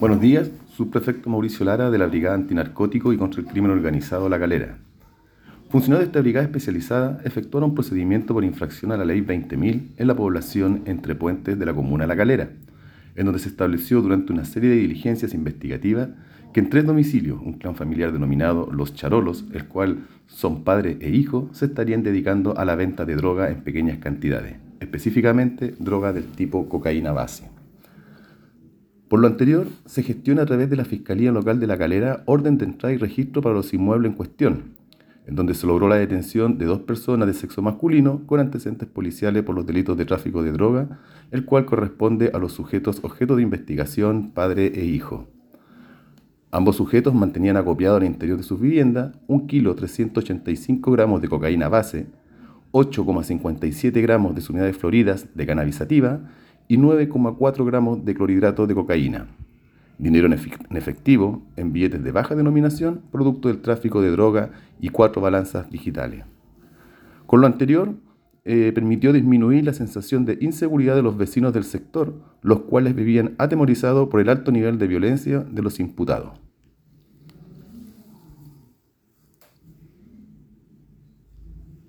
Buenos días, subprefecto Mauricio Lara de la Brigada Antinarcótico y contra el Crimen Organizado La Calera. Funcionarios de esta brigada especializada efectuaron un procedimiento por infracción a la Ley 20.000 en la población entre puentes de la comuna La Calera, en donde se estableció durante una serie de diligencias investigativas que en tres domicilios, un clan familiar denominado Los Charolos, el cual son padre e hijo, se estarían dedicando a la venta de droga en pequeñas cantidades, específicamente droga del tipo cocaína base. Por lo anterior, se gestiona a través de la Fiscalía Local de La Calera orden de entrada y registro para los inmuebles en cuestión, en donde se logró la detención de dos personas de sexo masculino con antecedentes policiales por los delitos de tráfico de droga, el cual corresponde a los sujetos objeto de investigación, padre e hijo. Ambos sujetos mantenían acopiado al interior de sus viviendas un kilo 385 gramos de cocaína base, 8,57 gramos de unidades floridas de cannabisativa y 9,4 gramos de clorhidrato de cocaína. Dinero en efectivo, en billetes de baja denominación, producto del tráfico de droga y cuatro balanzas digitales. Con lo anterior, eh, permitió disminuir la sensación de inseguridad de los vecinos del sector, los cuales vivían atemorizados por el alto nivel de violencia de los imputados.